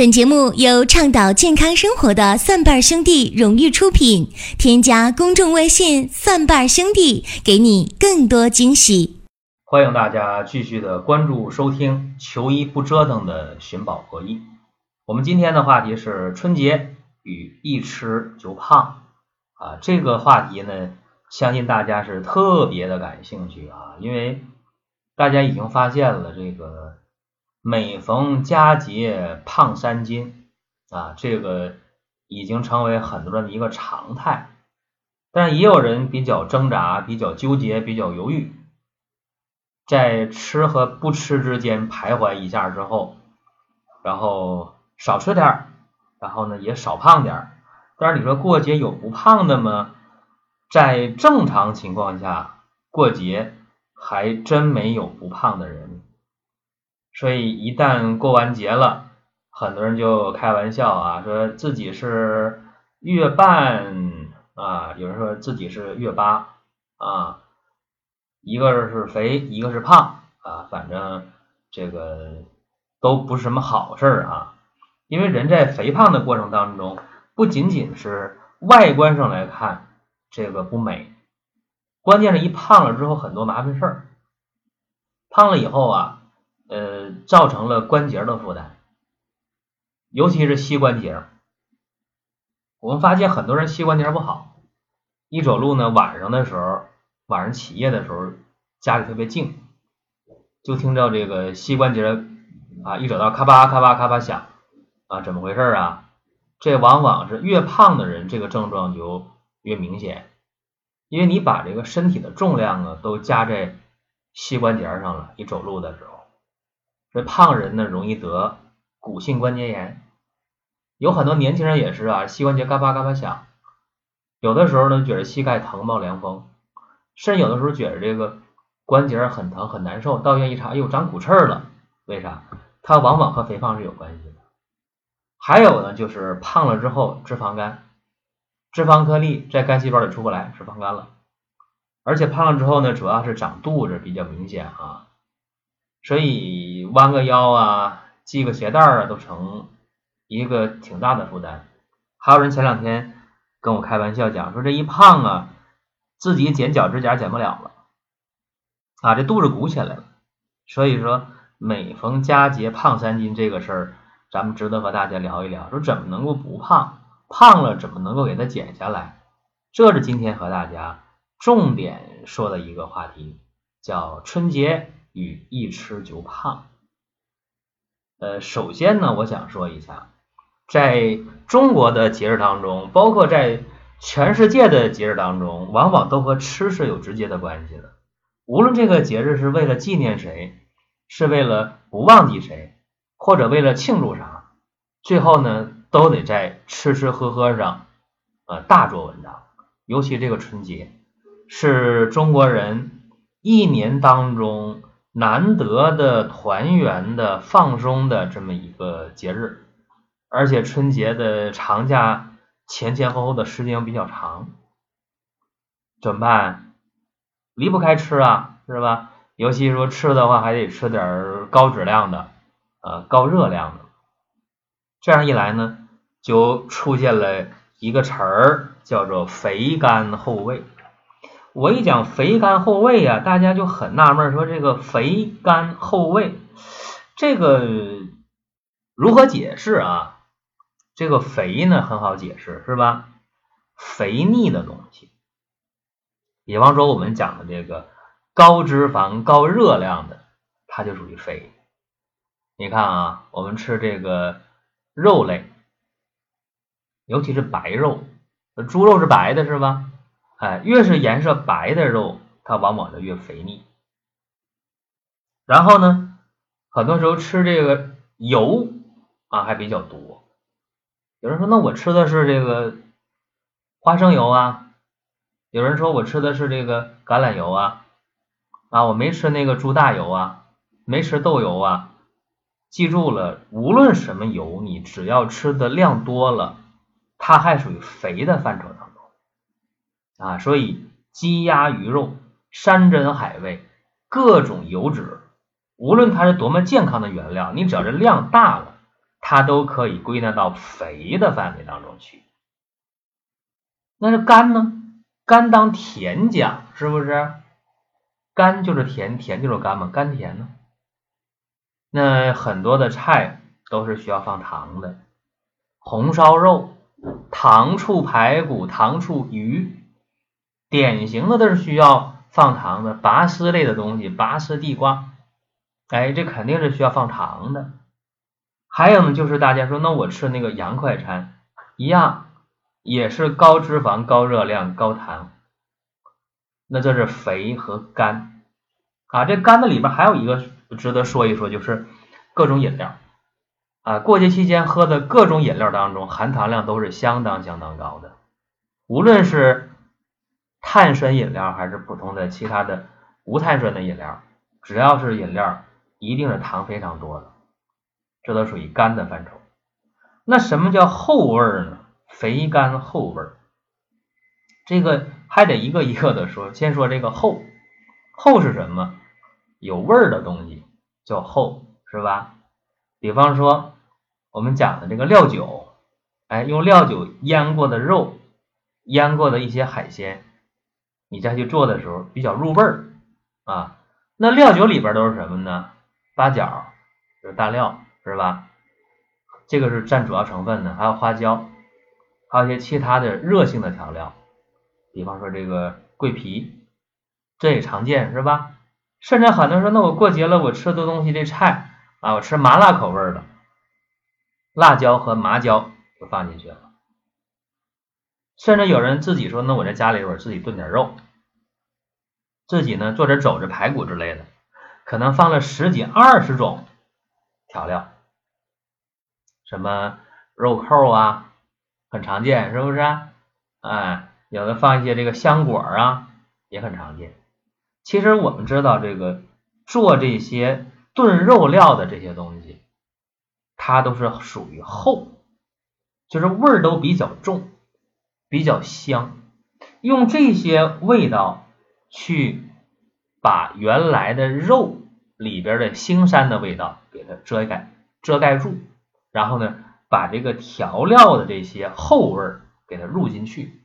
本节目由倡导健康生活的蒜瓣兄弟荣誉出品。添加公众微信“蒜瓣兄弟”，给你更多惊喜。欢迎大家继续的关注收听“求医不折腾”的寻宝国医。我们今天的话题是春节与一吃就胖啊，这个话题呢，相信大家是特别的感兴趣啊，因为大家已经发现了这个。每逢佳节胖三斤啊，这个已经成为很多人的一个常态。但也有人比较挣扎、比较纠结、比较犹豫，在吃和不吃之间徘徊一下之后，然后少吃点然后呢也少胖点但是你说过节有不胖的吗？在正常情况下，过节还真没有不胖的人。所以一旦过完节了，很多人就开玩笑啊，说自己是月半啊，有人说自己是月八啊，一个是肥，一个是胖啊，反正这个都不是什么好事啊。因为人在肥胖的过程当中，不仅仅是外观上来看这个不美，关键是一胖了之后很多麻烦事儿，胖了以后啊。呃，造成了关节的负担，尤其是膝关节。我们发现很多人膝关节不好，一走路呢，晚上的时候，晚上起夜的时候，家里特别静，就听到这个膝关节啊，一走道咔吧咔吧咔吧响啊，怎么回事啊？这往往是越胖的人，这个症状就越明显，因为你把这个身体的重量啊都加在膝关节上了，你走路的时候。这胖人呢，容易得骨性关节炎，有很多年轻人也是啊，膝关节嘎巴嘎巴响，有的时候呢，觉得膝盖疼冒凉风，甚至有的时候觉得这个关节很疼很难受，到医院一查，哎呦，长骨刺了，为啥？它往往和肥胖是有关系的。还有呢，就是胖了之后脂肪肝，脂肪颗粒在肝细胞里出不来，脂肪肝了，而且胖了之后呢，主要是长肚子比较明显啊。所以弯个腰啊，系个鞋带啊，都成一个挺大的负担。还有人前两天跟我开玩笑讲说，这一胖啊，自己剪脚趾甲剪不了了啊，这肚子鼓起来了。所以说，每逢佳节胖三斤这个事儿，咱们值得和大家聊一聊，说怎么能够不胖，胖了怎么能够给它减下来？这是今天和大家重点说的一个话题，叫春节。与一吃就胖。呃，首先呢，我想说一下，在中国的节日当中，包括在全世界的节日当中，往往都和吃是有直接的关系的。无论这个节日是为了纪念谁，是为了不忘记谁，或者为了庆祝啥，最后呢，都得在吃吃喝喝上呃大做文章。尤其这个春节，是中国人一年当中。难得的团圆的放松的这么一个节日，而且春节的长假前前后后的时间比较长，怎么办？离不开吃啊，是吧？尤其说吃的话，还得吃点高质量的，呃，高热量的。这样一来呢，就出现了一个词儿，叫做“肥甘厚味”。我一讲肥甘厚味啊，大家就很纳闷，说这个肥甘厚味，这个如何解释啊？这个肥呢很好解释，是吧？肥腻的东西，比方说我们讲的这个高脂肪、高热量的，它就属于肥。你看啊，我们吃这个肉类，尤其是白肉，猪肉是白的，是吧？哎，越是颜色白的肉，它往往就越肥腻。然后呢，很多时候吃这个油啊还比较多。有人说，那我吃的是这个花生油啊。有人说我吃的是这个橄榄油啊。啊，我没吃那个猪大油啊，没吃豆油啊。记住了，无论什么油，你只要吃的量多了，它还属于肥的范畴。啊，所以鸡鸭鱼肉、山珍海味、各种油脂，无论它是多么健康的原料，你只要是量大了，它都可以归纳到肥的范围当中去。那是甘呢？甘当甜讲，是不是？甘就是甜，甜就是甘嘛，甘甜呢？那很多的菜都是需要放糖的，红烧肉、糖醋排骨、糖醋鱼，典型的都是需要放糖的。拔丝类的东西，拔丝地瓜，哎，这肯定是需要放糖的。还有呢，就是大家说，那我吃那个洋快餐一样。也是高脂肪、高热量、高糖，那这是肥和甘啊。这甘的里边还有一个值得说一说，就是各种饮料啊。过节期间喝的各种饮料当中，含糖量都是相当相当高的。无论是碳酸饮料还是普通的其他的无碳酸的饮料，只要是饮料，一定是糖非常多的，这都属于干的范畴。那什么叫后味呢？肥甘厚味儿，这个还得一个一个的说。先说这个厚，厚是什么？有味儿的东西叫厚，是吧？比方说我们讲的这个料酒，哎，用料酒腌过的肉，腌过的一些海鲜，你再去做的时候比较入味儿啊。那料酒里边都是什么呢？八角，就是大料，是吧？这个是占主要成分的，还有花椒。还有一些其他的热性的调料，比方说这个桂皮，这也常见是吧？甚至很多人说，那我过节了，我吃的东西这菜啊，我吃麻辣口味的，辣椒和麻椒就放进去了。甚至有人自己说，那我在家里边自己炖点肉，自己呢做点肘子排骨之类的，可能放了十几二十种调料，什么肉扣啊。很常见，是不是？哎，有的放一些这个香果啊，也很常见。其实我们知道，这个做这些炖肉料的这些东西，它都是属于厚，就是味儿都比较重，比较香。用这些味道去把原来的肉里边的腥膻的味道给它遮盖遮盖住，然后呢？把这个调料的这些后味给它入进去，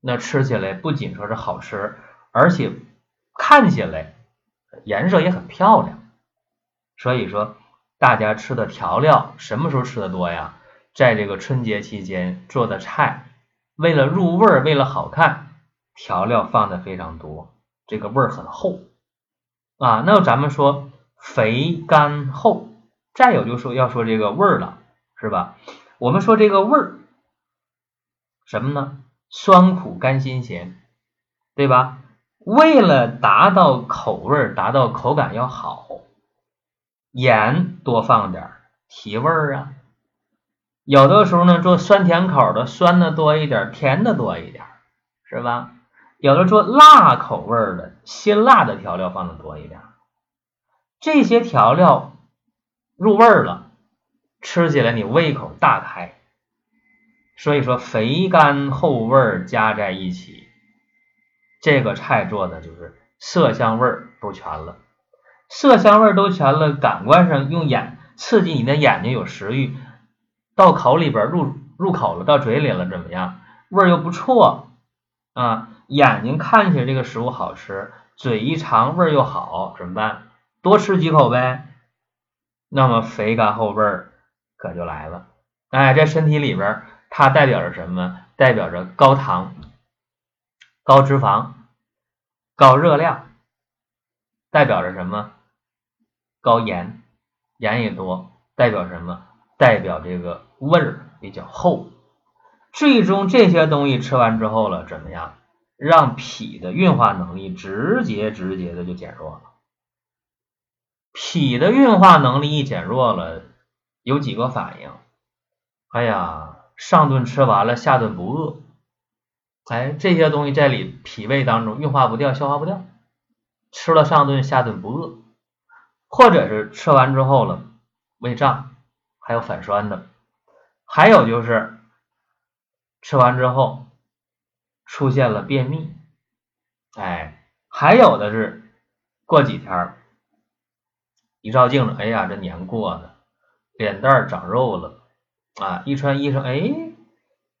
那吃起来不仅说是好吃，而且看起来颜色也很漂亮。所以说，大家吃的调料什么时候吃的多呀？在这个春节期间做的菜，为了入味儿，为了好看，调料放的非常多，这个味儿很厚啊。那咱们说肥甘厚，再有就说要说这个味儿了。是吧？我们说这个味儿什么呢？酸苦甘辛咸，对吧？为了达到口味，达到口感要好，盐多放点提味儿啊。有的时候呢，做酸甜口的，酸的多一点，甜的多一点，是吧？有的做辣口味的，辛辣的调料放的多一点。这些调料入味了。吃起来你胃口大开，所以说肥甘厚味加在一起，这个菜做的就是色香味都全了，色香味都全了，感官上用眼刺激你的眼睛有食欲，到口里边入入口了，到嘴里了怎么样？味儿又不错啊，眼睛看起来这个食物好吃，嘴一尝味儿又好，怎么办？多吃几口呗。那么肥甘厚味儿。可就来了，哎，在身体里边，它代表着什么？代表着高糖、高脂肪、高热量，代表着什么？高盐，盐也多，代表什么？代表这个味儿比较厚。最终这些东西吃完之后了，怎么样？让脾的运化能力直接直接的就减弱了。脾的运化能力一减弱了。有几个反应？哎呀，上顿吃完了，下顿不饿。哎，这些东西在里脾胃当中运化不掉，消化不掉。吃了上顿，下顿不饿，或者是吃完之后了胃胀，还有反酸的。还有就是吃完之后出现了便秘。哎，还有的是过几天一照镜子，哎呀，这年过的。脸蛋长肉了啊，一穿衣裳，哎，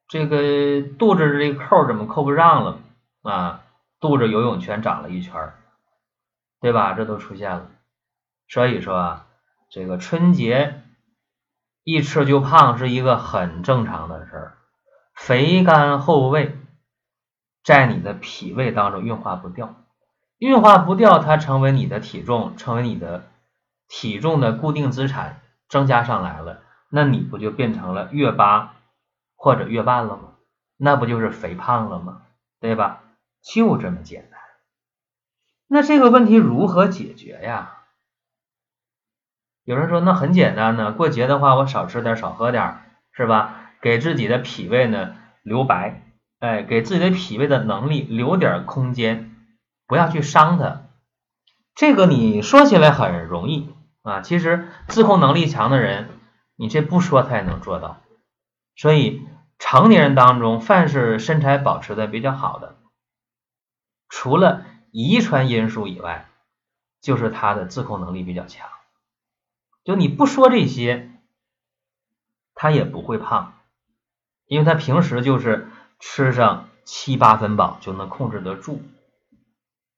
这个肚子这扣怎么扣不上了啊？肚子游泳圈长了一圈，对吧？这都出现了。所以说啊，这个春节一吃就胖是一个很正常的事儿。肥甘厚味在你的脾胃当中运化不掉，运化不掉，它成为你的体重，成为你的体重的固定资产，增加上来了，那你不就变成了月八或者月半了吗？那不就是肥胖了吗？对吧？就这么简单。那这个问题如何解决呀？有人说那很简单呢，过节的话我少吃点少喝点是吧？给自己的脾胃呢留白，哎，给自己的脾胃的能力留点空间，不要去伤它。这个你说起来很容易啊，其实自控能力强的人，你这不说他也能做到。所以成年人当中，凡是身材保持的比较好的，除了遗传因素以外，就是他的自控能力比较强。就你不说这些，他也不会胖，因为他平时就是吃上七八分饱就能控制得住。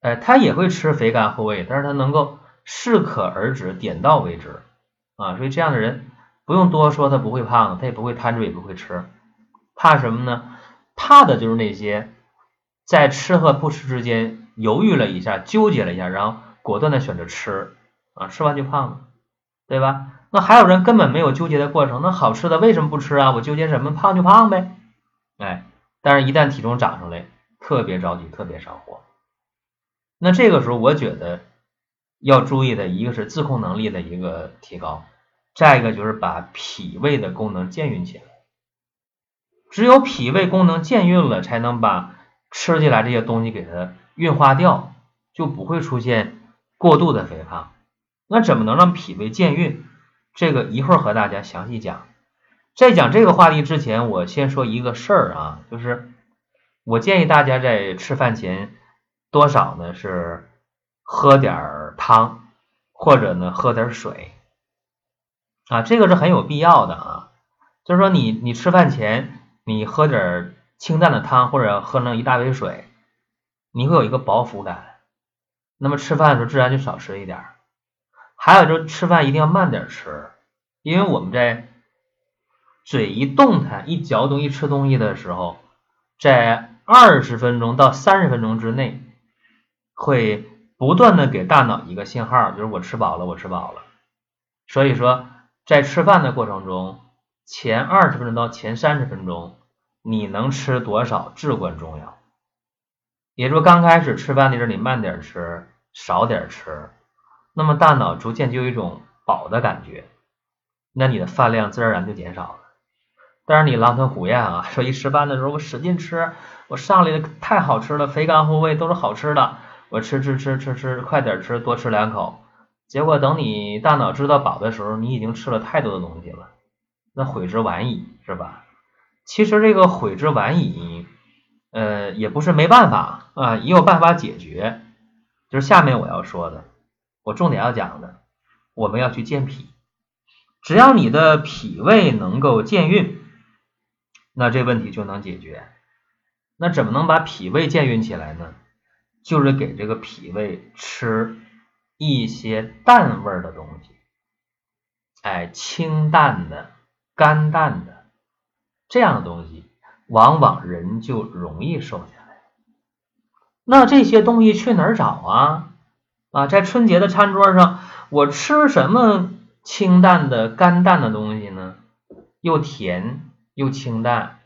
哎，他也会吃肥甘厚味，但是他能够适可而止，点到为止啊。所以这样的人不用多说，他不会胖，他也不会贪嘴，也不会吃。怕什么呢？怕的就是那些在吃和不吃之间犹豫了一下，纠结了一下，然后果断的选择吃啊，吃完就胖了。对吧？那还有人根本没有纠结的过程，那好吃的为什么不吃啊？我纠结什么？胖就胖呗，哎，但是一旦体重涨上来，特别着急，特别上火。那这个时候，我觉得要注意的一个是自控能力的一个提高，再一个就是把脾胃的功能健运起来。只有脾胃功能健运了，才能把吃进来这些东西给它运化掉，就不会出现过度的肥胖。那怎么能让脾胃健运？这个一会儿和大家详细讲。在讲这个话题之前，我先说一个事儿啊，就是我建议大家在吃饭前多少呢是喝点汤，或者呢喝点水啊，这个是很有必要的啊。就是说你你吃饭前你喝点清淡的汤，或者喝那一大杯水，你会有一个饱腹感，那么吃饭的时候自然就少吃一点。还有就是吃饭一定要慢点吃，因为我们在嘴一动弹、一嚼东西、吃东西的时候，在二十分钟到三十分钟之内，会不断的给大脑一个信号，就是我吃饱了，我吃饱了。所以说，在吃饭的过程中，前二十分钟到前三十分钟，你能吃多少至关重要。也就是，刚开始吃饭的时候，你慢点吃，少点吃。那么大脑逐渐就有一种饱的感觉，那你的饭量自然而然就减少了。但是你狼吞虎咽啊，说一吃饭的时候我使劲吃，我上来的太好吃了，肥甘厚味都是好吃的，我吃吃吃吃吃，快点吃，多吃两口。结果等你大脑知道饱的时候，你已经吃了太多的东西了，那悔之晚矣，是吧？其实这个悔之晚矣，呃，也不是没办法啊，也有办法解决，就是下面我要说的。我重点要讲的，我们要去健脾。只要你的脾胃能够健运，那这问题就能解决。那怎么能把脾胃健运起来呢？就是给这个脾胃吃一些淡味的东西，哎，清淡的、甘淡的这样的东西，往往人就容易瘦下来。那这些东西去哪儿找啊？啊，在春节的餐桌上，我吃什么清淡的、干淡的东西呢？又甜又清淡，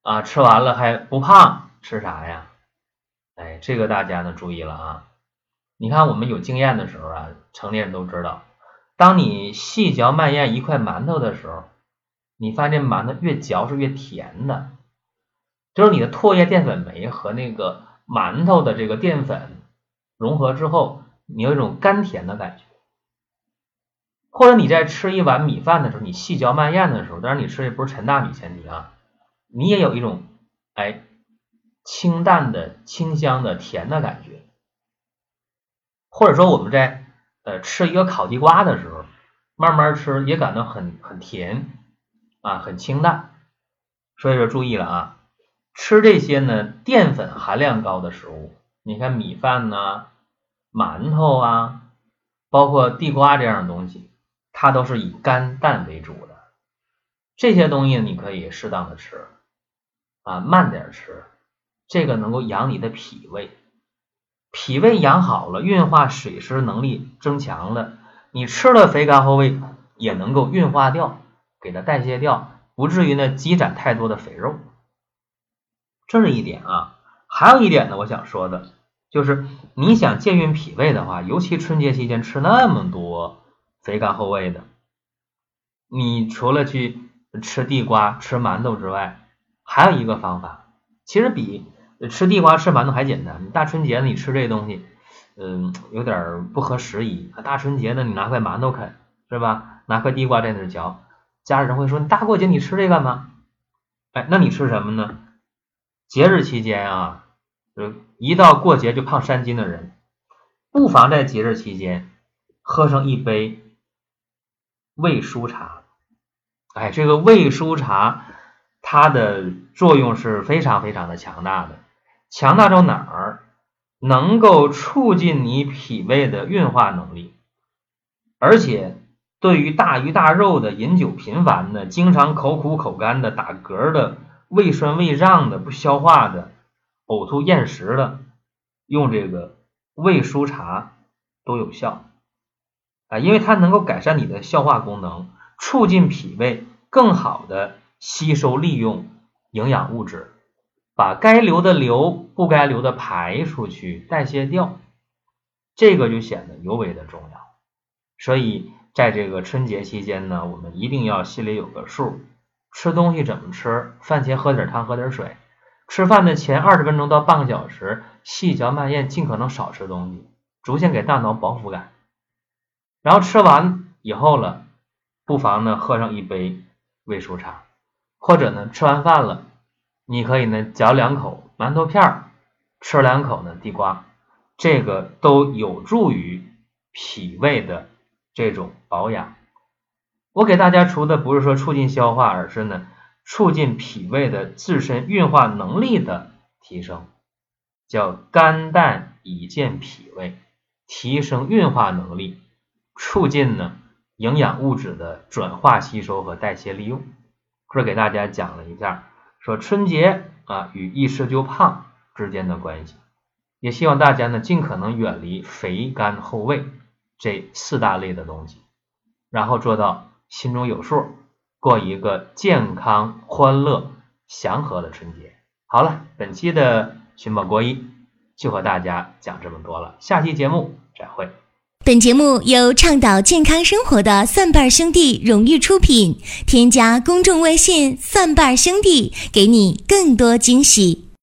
啊，吃完了还不胖，吃啥呀？哎，这个大家呢注意了啊！你看我们有经验的时候啊，成年人都知道，当你细嚼慢咽一块馒头的时候，你发现馒头越嚼是越甜的，就是你的唾液淀粉酶和那个馒头的这个淀粉融合之后。你有一种甘甜的感觉，或者你在吃一碗米饭的时候，你细嚼慢咽的时候，当然你吃的不是陈大米前提啊，你也有一种哎清淡的、清香的、甜的感觉。或者说我们在呃吃一个烤地瓜的时候，慢慢吃也感到很很甜啊，很清淡。所以说注意了啊，吃这些呢淀粉含量高的食物，你看米饭呐、馒头啊，包括地瓜这样的东西，它都是以干淡为主的。这些东西你可以适当的吃啊，慢点吃，这个能够养你的脾胃，脾胃养好了，运化水湿能力增强了，你吃了肥甘厚味也能够运化掉，给它代谢掉。不至于呢积攒太多的肥肉，这是一点啊。还有一点呢，我想说的就是，你想健运脾胃的话，尤其春节期间吃那么多肥甘厚味的，你除了去吃地瓜、吃馒头之外，还有一个方法，其实比吃地瓜、吃馒头还简单。你大春节的你吃这东西，嗯，有点不合时宜。大春节的你拿块馒头啃是吧？拿块地瓜在那嚼。家人会说：“你大过节你吃这干嘛？”哎，那你吃什么呢？节日期间啊，就一到过节就胖三斤的人，不妨在节日期间喝上一杯胃舒茶。哎，这个胃舒茶它的作用是非常非常的强大的，强大到哪儿？能够促进你脾胃的运化能力，而且。对于大鱼大肉的、饮酒频繁的、经常口苦口干的、打嗝的、胃酸胃胀的、不消化的、呕吐厌食的，用这个胃舒茶都有效啊，因为它能够改善你的消化功能，促进脾胃更好的吸收利用营养物质，把该流的流，不该流的排出去，代谢掉，这个就显得尤为的重要，所以。在这个春节期间呢，我们一定要心里有个数，吃东西怎么吃？饭前喝点汤，喝点水。吃饭的前二十分钟到半个小时，细嚼慢咽，尽可能少吃东西，逐渐给大脑饱腹感。然后吃完以后了，不妨呢喝上一杯胃舒茶，或者呢吃完饭了，你可以呢嚼两口馒头片儿，吃两口呢地瓜，这个都有助于脾胃的。这种保养，我给大家除的不是说促进消化，而是呢促进脾胃的自身运化能力的提升，叫肝胆以健脾胃，提升运化能力，促进呢营养物质的转化吸收和代谢利用。这给大家讲了一下，说春节啊与一吃就胖之间的关系，也希望大家呢尽可能远离肥甘厚味。这四大类的东西，然后做到心中有数，过一个健康、欢乐、祥和的春节。好了，本期的寻宝国医就和大家讲这么多了，下期节目再会。本节目由倡导健康生活的蒜瓣兄弟荣誉出品，添加公众微信“蒜瓣兄弟”，给你更多惊喜。